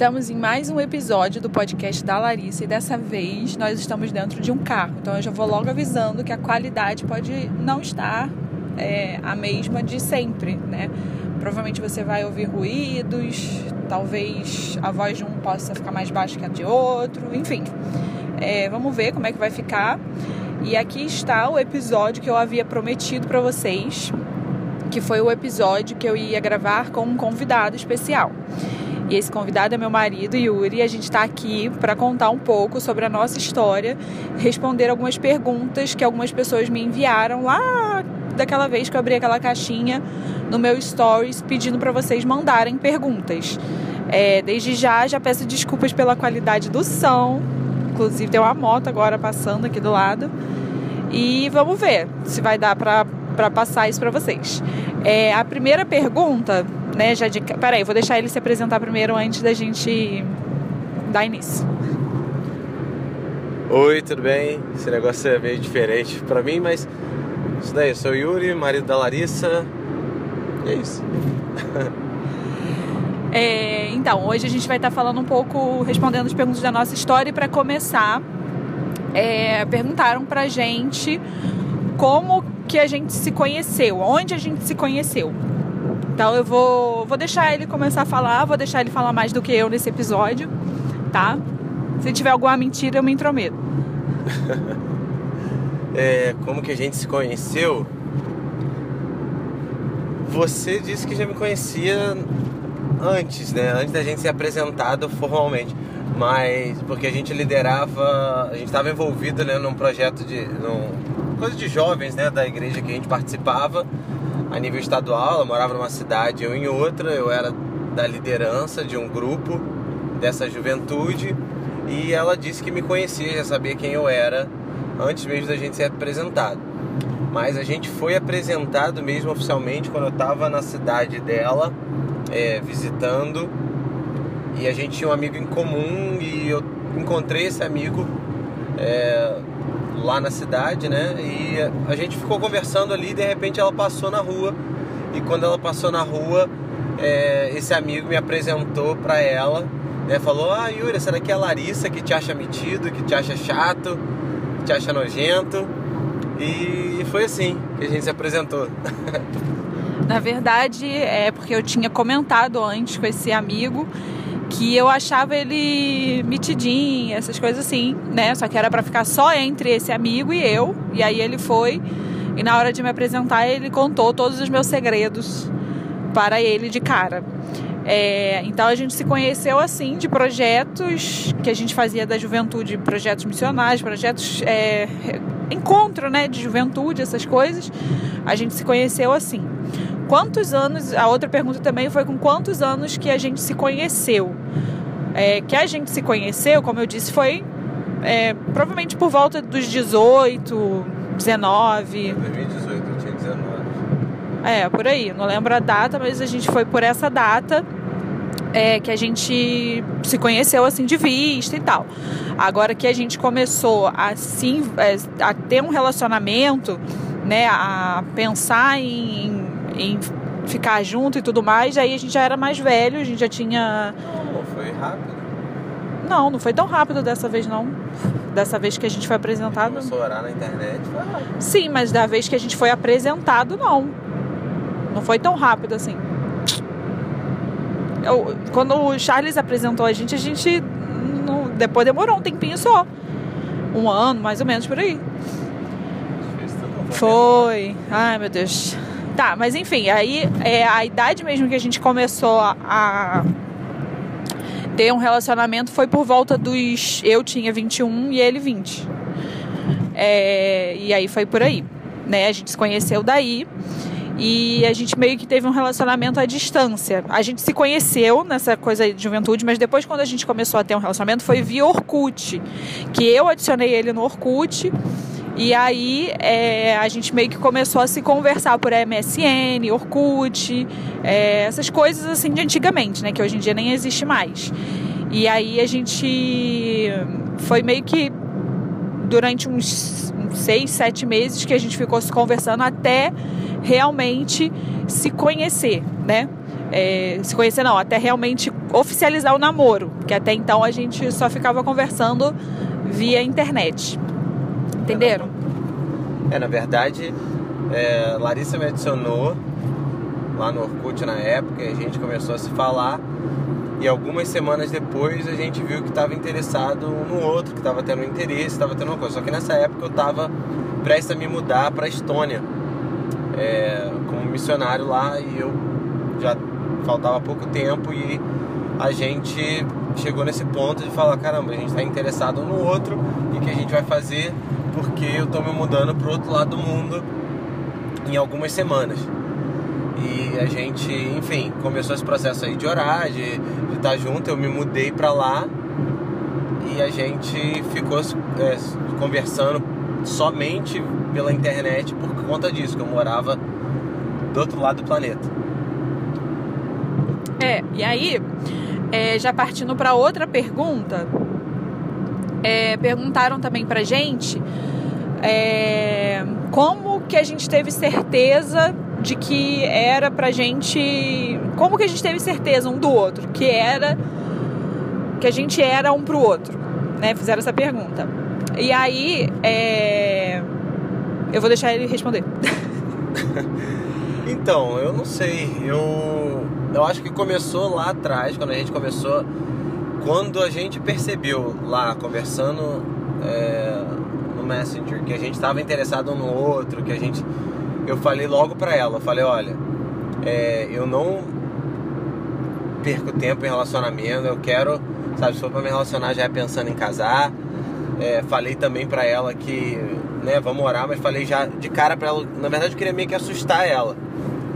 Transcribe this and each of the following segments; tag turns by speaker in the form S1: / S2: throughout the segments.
S1: Estamos em mais um episódio do podcast da Larissa e dessa vez nós estamos dentro de um carro. Então eu já vou logo avisando que a qualidade pode não estar é, a mesma de sempre, né? Provavelmente você vai ouvir ruídos, talvez a voz de um possa ficar mais baixa que a de outro, enfim. É, vamos ver como é que vai ficar. E aqui está o episódio que eu havia prometido para vocês, que foi o episódio que eu ia gravar com um convidado especial. E esse convidado é meu marido, Yuri, e a gente está aqui para contar um pouco sobre a nossa história, responder algumas perguntas que algumas pessoas me enviaram lá daquela vez que eu abri aquela caixinha no meu stories pedindo para vocês mandarem perguntas. É, desde já, já peço desculpas pela qualidade do som. Inclusive, tem uma moto agora passando aqui do lado. E vamos ver se vai dar para passar isso para vocês. É, a primeira pergunta né, já de... Peraí, vou deixar ele se apresentar primeiro antes da gente dar início.
S2: Oi, tudo bem? Esse negócio é meio diferente para mim, mas isso daí, eu sou o Yuri, marido da Larissa. E é isso.
S1: é, então, hoje a gente vai estar falando um pouco, respondendo as perguntas da nossa história. E para começar, é, perguntaram pra gente como que a gente se conheceu, onde a gente se conheceu. Então eu vou, vou deixar ele começar a falar, vou deixar ele falar mais do que eu nesse episódio, tá? Se tiver alguma mentira, eu me intrometo.
S2: é, como que a gente se conheceu? Você disse que já me conhecia antes, né? Antes da gente ser apresentado formalmente. Mas porque a gente liderava, a gente estava envolvido né, num projeto de. Num, coisa de jovens né, da igreja que a gente participava a nível estadual, ela morava numa cidade, eu em outra, eu era da liderança de um grupo dessa juventude e ela disse que me conhecia, já sabia quem eu era antes mesmo da gente ser apresentado. Mas a gente foi apresentado mesmo oficialmente quando eu estava na cidade dela, é, visitando, e a gente tinha um amigo em comum e eu encontrei esse amigo é, lá na cidade, né? E a gente ficou conversando ali de repente ela passou na rua. E quando ela passou na rua, é, esse amigo me apresentou para ela, né? Falou: Ah, Yuri, essa daqui é a Larissa que te acha metido, que te acha chato, que te acha nojento. E foi assim que a gente se apresentou.
S1: Na verdade, é porque eu tinha comentado antes com esse amigo que eu achava ele mitidinho, essas coisas assim, né? Só que era para ficar só entre esse amigo e eu. E aí ele foi e na hora de me apresentar ele contou todos os meus segredos para ele de cara. É, então a gente se conheceu assim de projetos que a gente fazia da juventude, projetos missionários, projetos é, encontro, né, de juventude, essas coisas. A gente se conheceu assim quantos anos, a outra pergunta também foi com quantos anos que a gente se conheceu. É, que a gente se conheceu, como eu disse, foi é, provavelmente por volta dos 18, 19.
S2: 2018, eu tinha 19.
S1: É, por aí, não lembro a data, mas a gente foi por essa data é, que a gente se conheceu assim de vista e tal. Agora que a gente começou assim a ter um relacionamento, né, a pensar em em ficar junto e tudo mais. Aí a gente já era mais velho, a gente já tinha.
S2: Não, foi rápido.
S1: Não, não foi tão rápido dessa vez não. Dessa vez que a gente foi apresentado.
S2: Começou a orar na internet, foi rápido.
S1: Sim, mas da vez que a gente foi apresentado, não. Não foi tão rápido assim. Eu, quando o Charles apresentou a gente, a gente. Não, depois demorou um tempinho só. Um ano, mais ou menos por aí. Foi. Ai, meu Deus. Tá, mas enfim, aí é, a idade mesmo que a gente começou a, ter um relacionamento foi por volta dos. Eu tinha 21 e ele 20. É, e aí foi por aí. Né? A gente se conheceu daí e a gente meio que teve um relacionamento à distância. A gente se conheceu nessa coisa de juventude, mas depois quando a gente começou a ter um relacionamento foi via Orkut, que eu adicionei ele no Orkut e aí é, a gente meio que começou a se conversar por MSN, Orkut, é, essas coisas assim de antigamente, né? Que hoje em dia nem existe mais. E aí a gente foi meio que durante uns seis, sete meses que a gente ficou se conversando até realmente se conhecer, né? é, se conhecer não, até realmente oficializar o namoro, que até então a gente só ficava conversando via internet. Entenderam?
S2: É, na verdade, é, Larissa me adicionou lá no Orkut na época, a gente começou a se falar. E algumas semanas depois a gente viu que estava interessado um no outro, que estava tendo interesse, estava tendo uma coisa. Só que nessa época eu estava prestes a me mudar para Estônia é, como missionário lá e eu já faltava pouco tempo e a gente chegou nesse ponto de falar caramba a gente está interessado um no outro e o que a gente vai fazer porque eu estou me mudando para o outro lado do mundo em algumas semanas e a gente enfim começou esse processo aí de orar de, estar tá junto eu me mudei para lá e a gente ficou é, conversando somente pela internet por conta disso, que eu morava do outro lado do planeta.
S1: É, e aí, é, já partindo para outra pergunta, é, perguntaram também pra gente é, como que a gente teve certeza de que era pra gente. Como que a gente teve certeza um do outro, que era. que a gente era um pro outro, né? Fizeram essa pergunta. E aí, é... eu vou deixar ele responder.
S2: então, eu não sei. Eu, eu acho que começou lá atrás, quando a gente começou. Quando a gente percebeu lá, conversando é, no Messenger, que a gente estava interessado um no outro, que a gente. Eu falei logo pra ela, eu falei, olha, é, eu não perco tempo em relacionamento, eu quero, sabe, se for pra me relacionar já é pensando em casar é, falei também para ela que, né, vamos orar, mas falei já de cara para ela. Na verdade, eu queria meio que assustar ela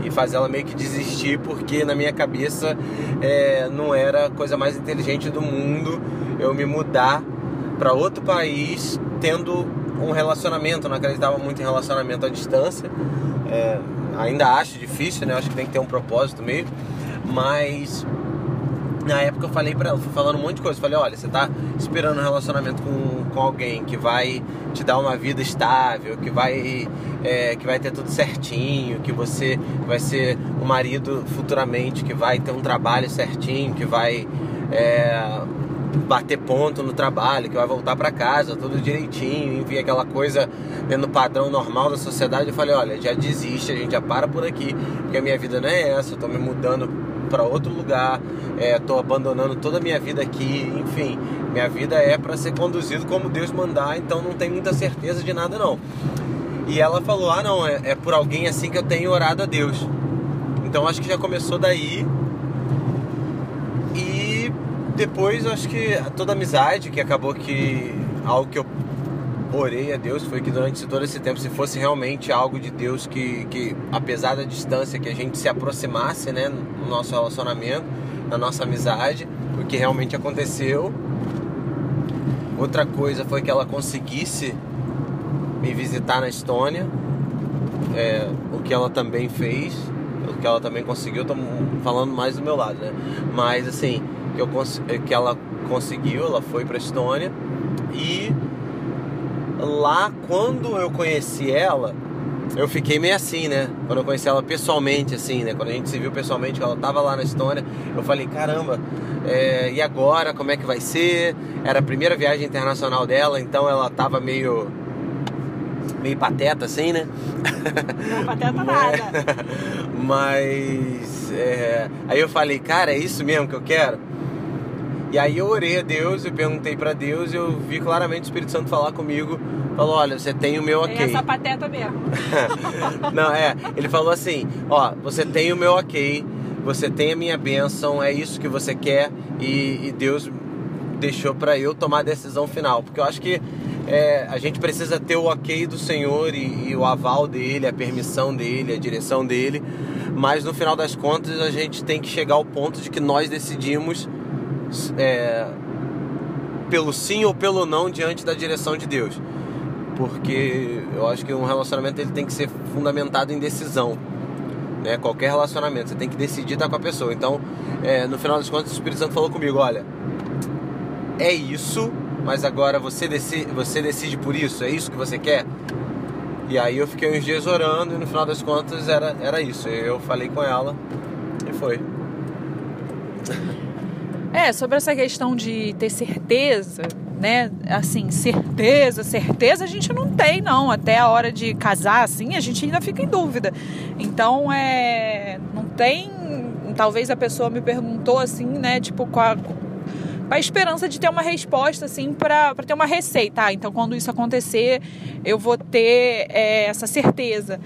S2: e fazer ela meio que desistir, porque na minha cabeça é, não era a coisa mais inteligente do mundo eu me mudar para outro país tendo um relacionamento. não acreditava muito em relacionamento à distância. É, ainda acho difícil, né? Acho que tem que ter um propósito mesmo. Mas na época eu falei pra ela, fui falando um monte de coisa. Falei, olha, você tá esperando um relacionamento com, com alguém que vai te dar uma vida estável, que vai, é, que vai ter tudo certinho, que você vai ser o marido futuramente, que vai ter um trabalho certinho, que vai é, bater ponto no trabalho, que vai voltar para casa, tudo direitinho, enfim, aquela coisa dentro do padrão normal da sociedade. Eu falei, olha, já desiste, a gente já para por aqui, porque a minha vida não é essa, eu tô me mudando para outro lugar, estou é, abandonando toda a minha vida aqui, enfim, minha vida é para ser conduzido como Deus mandar, então não tem muita certeza de nada não. E ela falou: Ah, não, é, é por alguém assim que eu tenho orado a Deus. Então acho que já começou daí. E depois acho que toda amizade, que acabou que algo que eu orei a Deus foi que durante todo esse tempo, se fosse realmente algo de Deus que, que apesar da distância, que a gente se aproximasse, né, no nosso relacionamento, na nossa amizade, o que realmente aconteceu. Outra coisa foi que ela conseguisse me visitar na Estônia, é, o que ela também fez, o que ela também conseguiu. Estou falando mais do meu lado, né? Mas assim, que, eu, que ela conseguiu, ela foi para a Estônia e lá quando eu conheci ela, eu fiquei meio assim, né? Quando eu conheci ela pessoalmente, assim, né? Quando a gente se viu pessoalmente, que ela tava lá na Estônia, eu falei, caramba, é, e agora? Como é que vai ser? Era a primeira viagem internacional dela, então ela tava meio. meio pateta, assim, né?
S1: Não, pateta nada.
S2: Mas. É, aí eu falei, cara, é isso mesmo que eu quero? E aí eu orei a Deus, eu perguntei para Deus, eu vi claramente o Espírito Santo falar comigo, falou, olha, você tem o meu ok.
S1: Tem essa pateta mesmo.
S2: Não, é, ele falou assim, ó, você tem o meu ok, você tem a minha bênção, é isso que você quer e, e Deus deixou para eu tomar a decisão final, porque eu acho que é, a gente precisa ter o ok do Senhor e, e, o aval dele, a permissão dele, a direção dele, mas no final das contas a gente tem que chegar ao ponto de que nós decidimos é, pelo sim ou pelo não diante da direção de Deus. Porque eu acho que um relacionamento ele tem que ser fundamentado em decisão. Né? Qualquer relacionamento, você tem que decidir estar com a pessoa. Então, é, no final das contas, o Espírito Santo falou comigo: olha, é isso, mas agora você decide, você decide por isso, é isso que você quer? E aí eu fiquei uns dias orando e no final das contas era, era isso. Eu falei com ela e foi.
S1: É, sobre essa questão de ter certeza, né? Assim, certeza, certeza a gente não tem, não. Até a hora de casar, assim, a gente ainda fica em dúvida. Então, é. Não tem. Talvez a pessoa me perguntou assim, né? Tipo, qual, a esperança de ter uma resposta, assim, para ter uma receita. Ah, então, quando isso acontecer, eu vou ter é, essa certeza.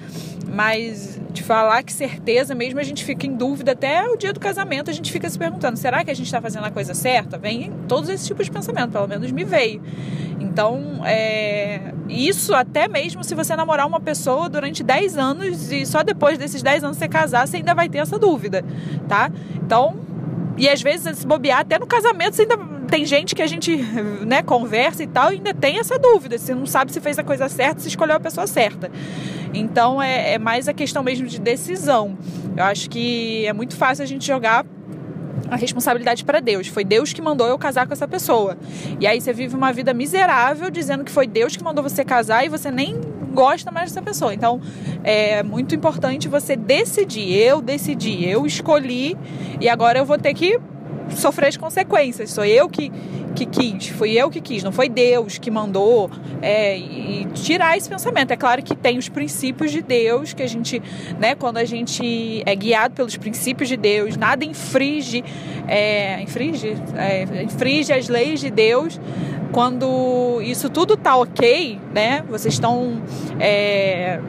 S1: Mas de falar que certeza mesmo a gente fica em dúvida até o dia do casamento, a gente fica se perguntando: será que a gente está fazendo a coisa certa? Vem todos esses tipos de pensamento, pelo menos me veio. Então, é, isso até mesmo se você namorar uma pessoa durante 10 anos e só depois desses 10 anos você casar, você ainda vai ter essa dúvida, tá? Então, e às vezes, se bobear, até no casamento, ainda tem gente que a gente né, conversa e tal, e ainda tem essa dúvida. Você não sabe se fez a coisa certa, se escolheu a pessoa certa. Então é, é mais a questão mesmo de decisão. Eu acho que é muito fácil a gente jogar a responsabilidade para Deus. Foi Deus que mandou eu casar com essa pessoa. E aí você vive uma vida miserável dizendo que foi Deus que mandou você casar e você nem gosta mais dessa pessoa. Então é muito importante você decidir. Eu decidi, eu escolhi e agora eu vou ter que sofrer as consequências. Sou eu que, que quis, fui eu que quis, não foi Deus que mandou. É, e tirar esse pensamento. É claro que tem os princípios de Deus, que a gente, né, quando a gente é guiado pelos princípios de Deus, nada infringe, é, infringe, é, infringe as leis de Deus. Quando isso tudo tá ok, né? Vocês estão. É,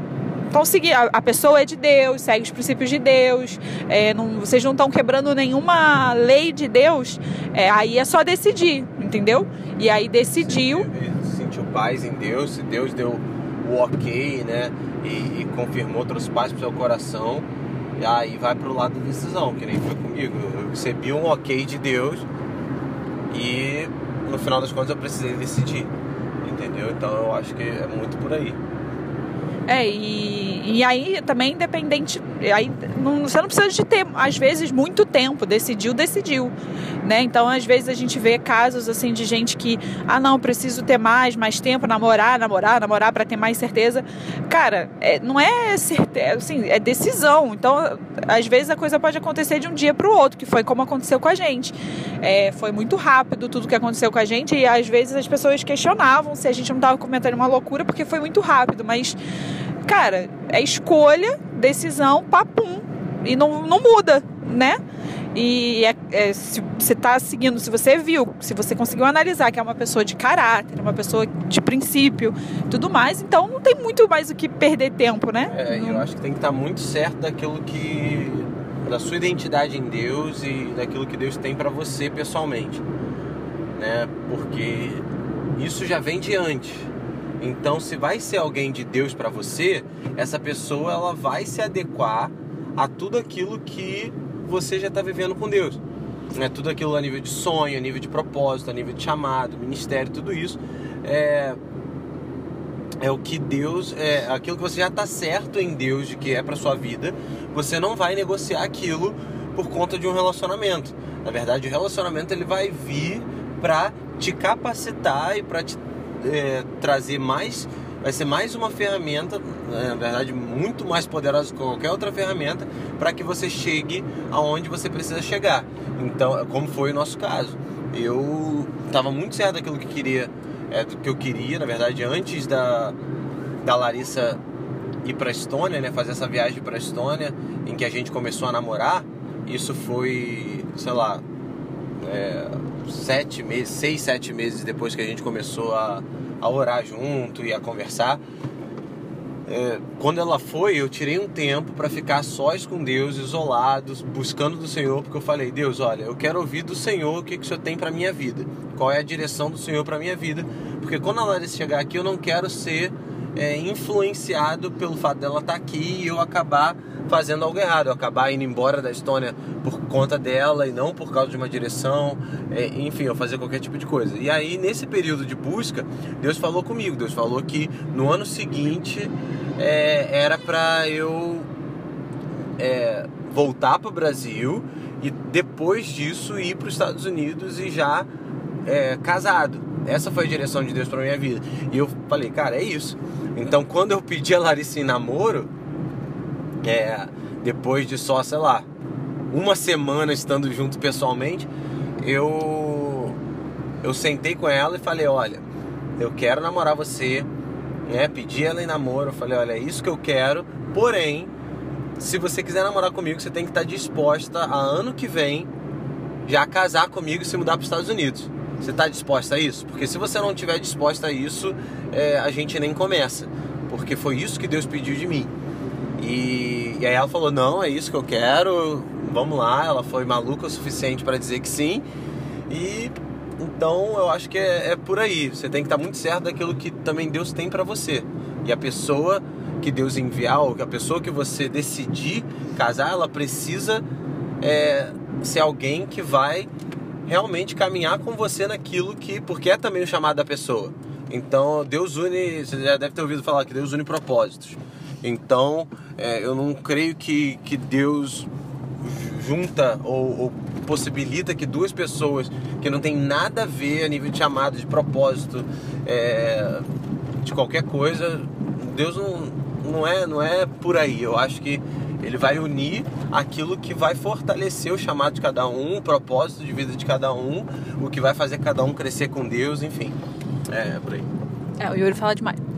S1: a, pessoa é de Deus, segue os princípios de Deus, é, não, vocês não estão quebrando nenhuma lei de Deus, é, aí é só decidir, entendeu? E aí decidiu.
S2: Sentiu paz em Deus, se Deus deu o ok, né? E, e confirmou, trouxe paz pro seu coração, e aí vai pro lado da decisão, que nem foi comigo. Eu recebi um ok de Deus e no final das contas eu precisei decidir, entendeu? Então eu acho que é muito por aí.
S1: É, e, e aí também independente. Aí não, você não precisa de ter, às vezes, muito tempo. Decidiu, decidiu. Né? Então, às vezes, a gente vê casos assim de gente que, ah, não, preciso ter mais, mais tempo, namorar, namorar, namorar para ter mais certeza. Cara, é, não é certeza, assim, é decisão. Então, às vezes a coisa pode acontecer de um dia para o outro, que foi como aconteceu com a gente. É, foi muito rápido tudo que aconteceu com a gente e às vezes as pessoas questionavam se a gente não estava comentando uma loucura porque foi muito rápido, mas cara, é escolha, decisão, papum. E não, não muda, né? E é, é, se você está seguindo, se você viu, se você conseguiu analisar que é uma pessoa de caráter, uma pessoa de princípio, tudo mais, então não tem muito mais o que perder tempo, né?
S2: É,
S1: não...
S2: eu acho que tem que estar tá muito certo daquilo que. da sua identidade em Deus e daquilo que Deus tem para você pessoalmente, né? Porque isso já vem de antes. Então, se vai ser alguém de Deus para você, essa pessoa ela vai se adequar a tudo aquilo que você já está vivendo com Deus. É tudo aquilo a nível de sonho, a nível de propósito, a nível de chamado, ministério, tudo isso é é o que Deus, é aquilo que você já está certo em Deus de que é para sua vida. Você não vai negociar aquilo por conta de um relacionamento. Na verdade, o relacionamento ele vai vir para te capacitar e para te é, trazer mais, vai ser mais uma ferramenta, né, na verdade, muito mais poderosa que qualquer outra ferramenta para que você chegue aonde você precisa chegar. Então, como foi o nosso caso, eu estava muito certo daquilo que queria, é, do que eu queria, na verdade, antes da, da Larissa ir para Estônia, né, fazer essa viagem para Estônia, em que a gente começou a namorar. Isso foi, sei lá, é, sete meses, seis, sete meses depois que a gente começou a, a orar junto e a conversar. É, quando ela foi, eu tirei um tempo para ficar sós com Deus, isolados, buscando do Senhor, porque eu falei: Deus, olha, eu quero ouvir do Senhor o que, que o Senhor tem para minha vida, qual é a direção do Senhor para minha vida, porque quando a Larissa chegar aqui, eu não quero ser é, influenciado pelo fato dela estar tá aqui e eu acabar fazendo algo errado, eu acabar indo embora da Estônia por conta dela e não por causa de uma direção, é, enfim, eu fazer qualquer tipo de coisa. E aí, nesse período de busca, Deus falou comigo, Deus falou que no ano seguinte é, era para eu é, voltar para o Brasil e depois disso ir para os Estados Unidos e já é, casado. Essa foi a direção de Deus para minha vida. E eu falei, cara, é isso. Então, quando eu pedi a Larissa em namoro, é, depois de só, sei lá, uma semana estando junto pessoalmente, eu eu sentei com ela e falei, olha, eu quero namorar você, né? Pedi ela em namoro, eu falei, olha, é isso que eu quero, porém, se você quiser namorar comigo, você tem que estar disposta a ano que vem já casar comigo e se mudar para os Estados Unidos. Você está disposta a isso? Porque se você não estiver disposta a isso, é, a gente nem começa. Porque foi isso que Deus pediu de mim. E, e aí ela falou: Não, é isso que eu quero, vamos lá. Ela foi maluca o suficiente para dizer que sim. E então eu acho que é, é, por aí. Você tem que estar muito certo daquilo que também Deus tem para você. E a pessoa que Deus enviar, ou a pessoa que você decidir casar, ela precisa é, ser alguém que vai realmente caminhar com você naquilo que. Porque é também o chamado da pessoa. Então Deus une. Você já deve ter ouvido falar que Deus une propósitos. Então é, eu não creio que, que Deus junta ou, ou, possibilita que duas pessoas que não tem nada a ver a nível de chamado, de propósito, é, de qualquer coisa, Deus não, não, é, não é por aí. Eu acho que ele vai unir aquilo que vai fortalecer o chamado de cada um, o propósito de vida de cada um, o que vai fazer cada um crescer com Deus, enfim. É, é por aí.
S1: É, o Yuri fala demais.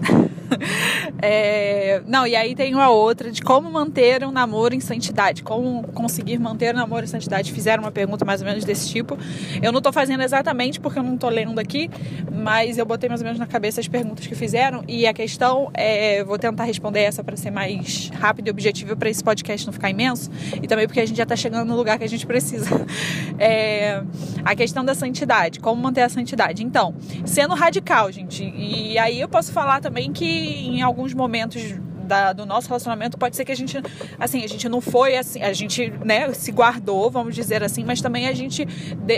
S1: é, não, e aí tem uma outra de como manter um namoro em santidade, como conseguir manter um namoro em santidade. Fizeram uma pergunta mais ou menos desse tipo. Eu não estou fazendo exatamente porque eu não estou lendo aqui, mas eu botei mais ou menos na cabeça as perguntas que fizeram e a questão é, vou tentar responder essa para ser mais rápido e objetivo para esse podcast não ficar imenso e também porque a gente já está chegando no lugar que a gente precisa. É, a questão da santidade, como manter a santidade. Então, sendo radical, gente, e aí eu posso falar também que em alguns momentos da, do nosso relacionamento pode ser que a gente assim a gente não foi assim a gente né se guardou vamos dizer assim mas também a gente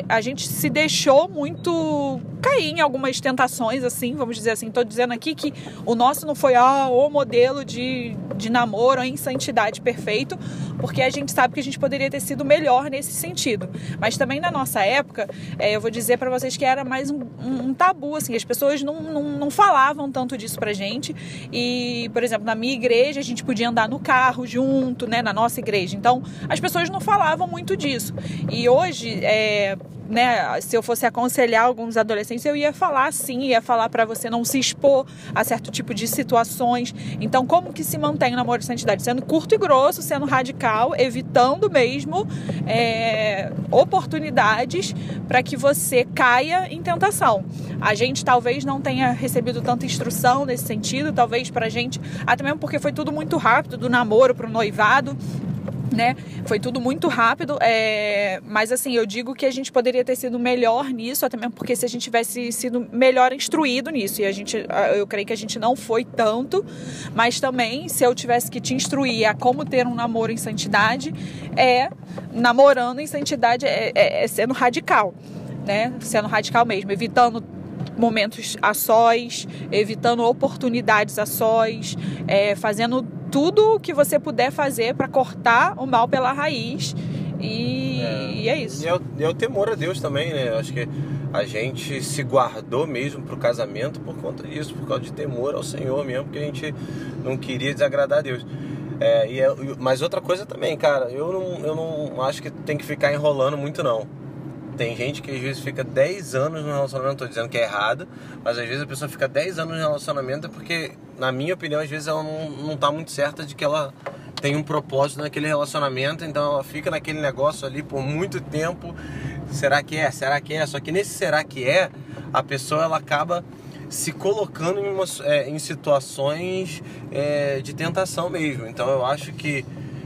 S1: a gente se deixou muito cair em algumas tentações assim vamos dizer assim estou dizendo aqui que o nosso não foi ah, o modelo de, de namoro em santidade perfeito porque a gente sabe que a gente poderia ter sido melhor nesse sentido. Mas também na nossa época, é, eu vou dizer para vocês que era mais um, um, um, tabu, assim, as pessoas não, não, não falavam tanto disso pra gente. E, por exemplo, na minha igreja, a gente podia andar no carro junto, né, na nossa igreja. Então, as pessoas não falavam muito disso. E hoje, é, né, se eu fosse aconselhar alguns adolescentes, eu ia falar sim, ia falar para você não se expor a certo tipo de situações. Então, como que se mantém o namoro de santidade? Sendo curto e grosso, sendo radical, evitando mesmo é, oportunidades para que você caia em tentação. A gente talvez não tenha recebido tanta instrução nesse sentido, talvez pra gente, até mesmo porque foi tudo muito rápido, do namoro pro noivado né? Foi tudo muito rápido, é... mas assim, eu digo que a gente poderia ter sido melhor nisso, até mesmo porque se a gente tivesse sido melhor instruído nisso, e a gente, eu creio que a gente não foi tanto, mas também se eu tivesse que te instruir a como ter um namoro em santidade, é namorando em santidade, é, é, é sendo radical, né? Sendo radical mesmo, evitando momentos a sós, evitando oportunidades a sós, é, fazendo tudo o que você puder fazer para cortar o mal pela raiz. E é, e é isso.
S2: E é, o, é o temor a Deus também, né? Acho que a gente se guardou mesmo pro casamento por conta disso, por causa de temor ao Senhor mesmo, porque a gente não queria desagradar a Deus. É, e é, mas outra coisa também, cara, eu não, eu não acho que tem que ficar enrolando muito não. Tem gente que às vezes fica 10 anos no relacionamento, tô dizendo que é errado, mas às vezes a pessoa fica 10 anos no relacionamento porque, na minha opinião, às vezes ela não, não tá muito certa de que ela tem um propósito naquele relacionamento, então ela fica naquele negócio ali por muito tempo. Será que é? Será que é? Só que nesse será que é, a pessoa ela acaba se colocando em, uma, é, em situações é, de tentação mesmo. Então eu acho que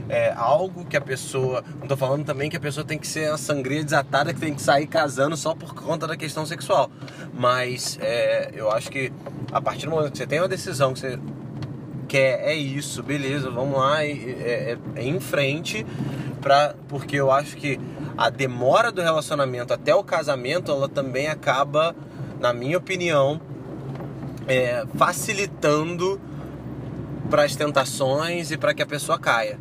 S2: é, algo que a pessoa. Não tô falando também que a pessoa tem que ser uma sangria desatada, que tem que sair casando só por conta da questão sexual. Mas é, eu acho que a partir do momento que você tem uma decisão que você quer, é isso, beleza, vamos lá, é, é, é em frente, pra, porque eu acho que a demora do relacionamento até o casamento, ela também acaba, na minha opinião, é, facilitando para as tentações e para que a pessoa caia.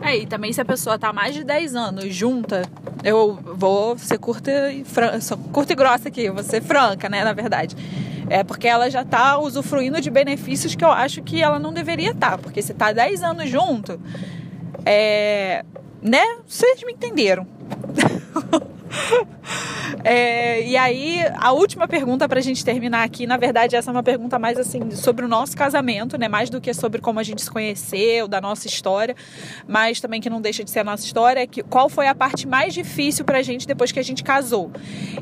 S1: É, e também se a pessoa tá mais de 10 anos junta, eu vou ser curta e, fran... curta e grossa aqui, vou ser franca, né, na verdade. É porque ela já tá usufruindo de benefícios que eu acho que ela não deveria estar. Tá, porque se tá 10 anos junto, é... né? Vocês me entenderam. É, e aí, a última pergunta para a gente terminar aqui, na verdade, essa é uma pergunta mais assim sobre o nosso casamento, né? Mais do que sobre como a gente se conheceu, da nossa história, mas também que não deixa de ser a nossa história, é que qual foi a parte mais difícil para a gente depois que a gente casou.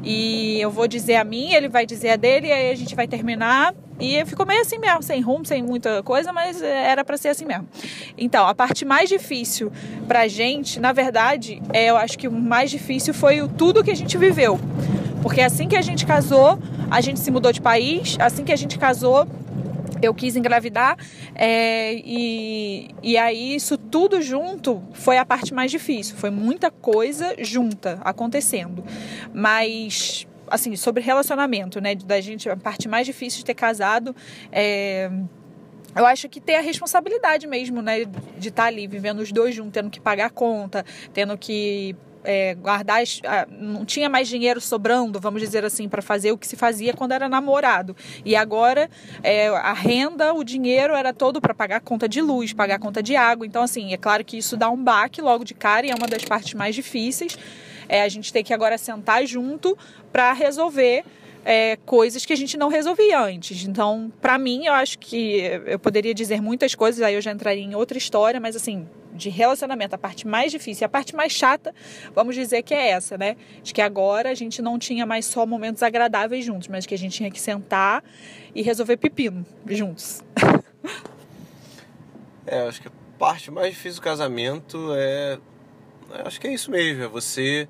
S1: E eu vou dizer a minha, ele vai dizer a dele, e aí a gente vai terminar e ficou meio assim mesmo, sem rumo, sem muita coisa, mas era para ser assim mesmo. Então, a parte mais difícil pra gente, na verdade, é, eu acho que o mais difícil foi o tudo que a gente viveu. Porque assim que a gente casou, a gente se mudou de país, assim que a gente casou, eu quis engravidar é, e, e aí isso tudo junto foi a parte mais difícil. Foi muita coisa junta acontecendo. Mas assim, sobre relacionamento, né? Da gente, a parte mais difícil de ter casado é. Eu acho que ter a responsabilidade mesmo, né? De estar tá ali vivendo os dois juntos, tendo que pagar a conta, tendo que é, guardar, não tinha mais dinheiro sobrando, vamos dizer assim, para fazer o que se fazia quando era namorado. E agora é, a renda, o dinheiro era todo para pagar conta de luz, pagar conta de água. Então, assim, é claro que isso dá um baque logo de cara e é uma das partes mais difíceis. É, a gente tem que agora sentar junto para resolver é, coisas que a gente não resolvia antes. Então, para mim, eu acho que eu poderia dizer muitas coisas, aí eu já entraria em outra história, mas assim, de relacionamento, a parte mais difícil, a parte mais chata, vamos dizer que é essa, né? De que agora a gente não tinha mais só momentos agradáveis juntos, mas que a gente tinha que sentar e resolver pepino juntos.
S2: É, eu acho que a parte mais difícil do casamento é acho que é isso mesmo, é você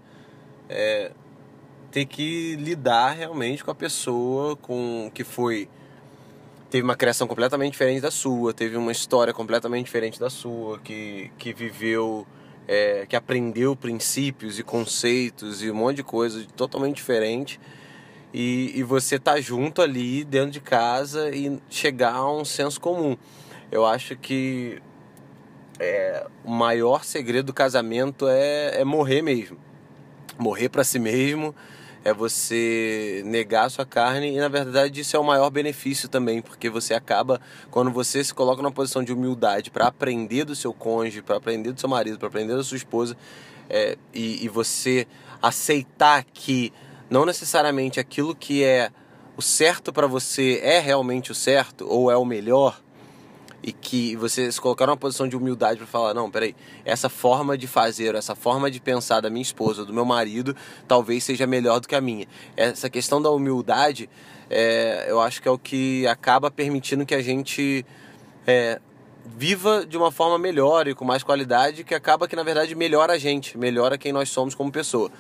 S2: é, ter que lidar realmente com a pessoa com que foi teve uma criação completamente diferente da sua, teve uma história completamente diferente da sua, que, que viveu, é, que aprendeu princípios e conceitos e um monte de coisa totalmente diferente. E, e você tá junto ali dentro de casa e chegar a um senso comum. Eu acho que é, o maior segredo do casamento é, é morrer mesmo. Morrer para si mesmo é você negar a sua carne e na verdade isso é o maior benefício também, porque você acaba quando você se coloca numa posição de humildade para aprender do seu cônjuge, para aprender do seu marido, para aprender da sua esposa é, e, e você aceitar que não necessariamente aquilo que é o certo para você é realmente o certo ou é o melhor e que você se colocar numa posição de humildade para falar, não, peraí, essa forma de fazer, essa forma de pensar da minha esposa, do meu marido, talvez seja melhor do que a minha. Essa questão da humildade, é, eu acho que é o que acaba permitindo que a gente é, viva de uma forma melhor e com mais qualidade, que acaba que na verdade melhora a gente, melhora quem nós somos como pessoa.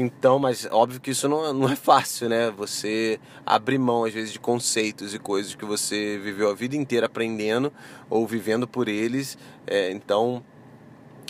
S2: Então, mas óbvio que isso não, não é fácil, né? Você abrir mão, às vezes, de conceitos e coisas que você viveu a vida inteira aprendendo ou vivendo por eles. É, então,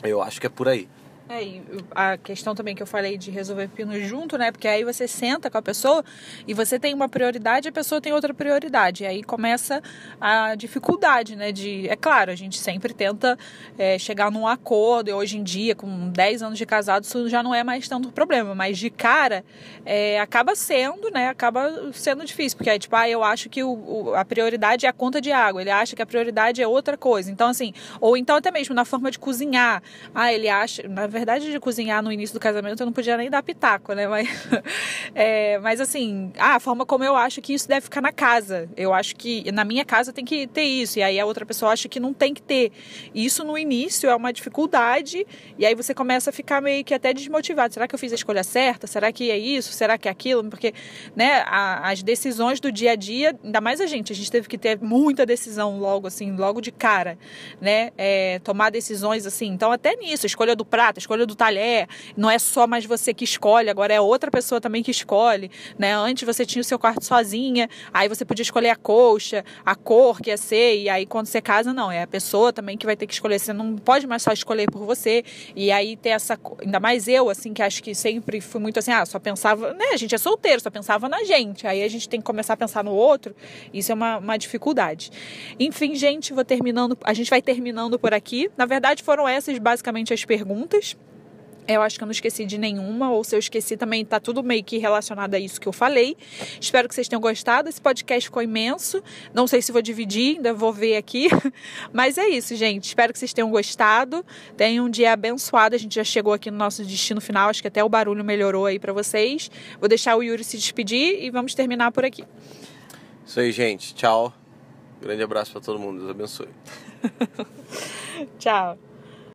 S2: eu acho que é por aí.
S1: É, e a questão também que eu falei de resolver pino junto, né? Porque aí você senta com a pessoa e você tem uma prioridade e a pessoa tem outra prioridade. E aí começa a dificuldade, né? De, é claro, a gente sempre tenta é, chegar num acordo. E hoje em dia, com 10 anos de casado, isso já não é mais tanto problema. Mas de cara, é, acaba sendo, né? Acaba sendo difícil. Porque aí, tipo, ah, eu acho que o, o, a prioridade é a conta de água. Ele acha que a prioridade é outra coisa. Então, assim, ou então até mesmo na forma de cozinhar. Ah, ele acha, na de cozinhar no início do casamento, eu não podia nem dar pitaco, né? Mas, é, mas assim, a forma como eu acho que isso deve ficar na casa. Eu acho que na minha casa tem que ter isso. E aí a outra pessoa acha que não tem que ter. Isso no início é uma dificuldade. E aí você começa a ficar meio que até desmotivado. Será que eu fiz a escolha certa? Será que é isso? Será que é aquilo? Porque, né, a, as decisões do dia a dia, ainda mais a gente, a gente teve que ter muita decisão logo, assim, logo de cara, né? É, tomar decisões assim. Então, até nisso, escolha do prato, escolha do talher, não é só mais você que escolhe, agora é outra pessoa também que escolhe, né? Antes você tinha o seu quarto sozinha, aí você podia escolher a colcha, a cor que ia ser, e aí quando você casa, não, é a pessoa também que vai ter que escolher, você não pode mais só escolher por você, e aí ter essa, ainda mais eu, assim, que acho que sempre fui muito assim, ah, só pensava, né, a gente é solteiro, só pensava na gente, aí a gente tem que começar a pensar no outro, isso é uma, uma dificuldade. Enfim, gente, vou terminando, a gente vai terminando por aqui, na verdade foram essas basicamente as perguntas, Eu acho que eu não esqueci de nenhuma, ou se eu esqueci também tá tudo meio que relacionado a isso que eu falei. Espero que vocês tenham gostado. Esse podcast ficou imenso. Não sei se vou dividir, ainda vou ver aqui. Mas é isso, gente. Espero que vocês tenham gostado. Tenham um dia abençoado. A gente já chegou aqui no nosso destino final. Acho que até o barulho melhorou aí para vocês. Vou deixar o Yuri se despedir e vamos terminar por aqui.
S2: Isso aí, gente. Tchau. Grande abraço para todo mundo. Deus abençoe.
S1: Tchau.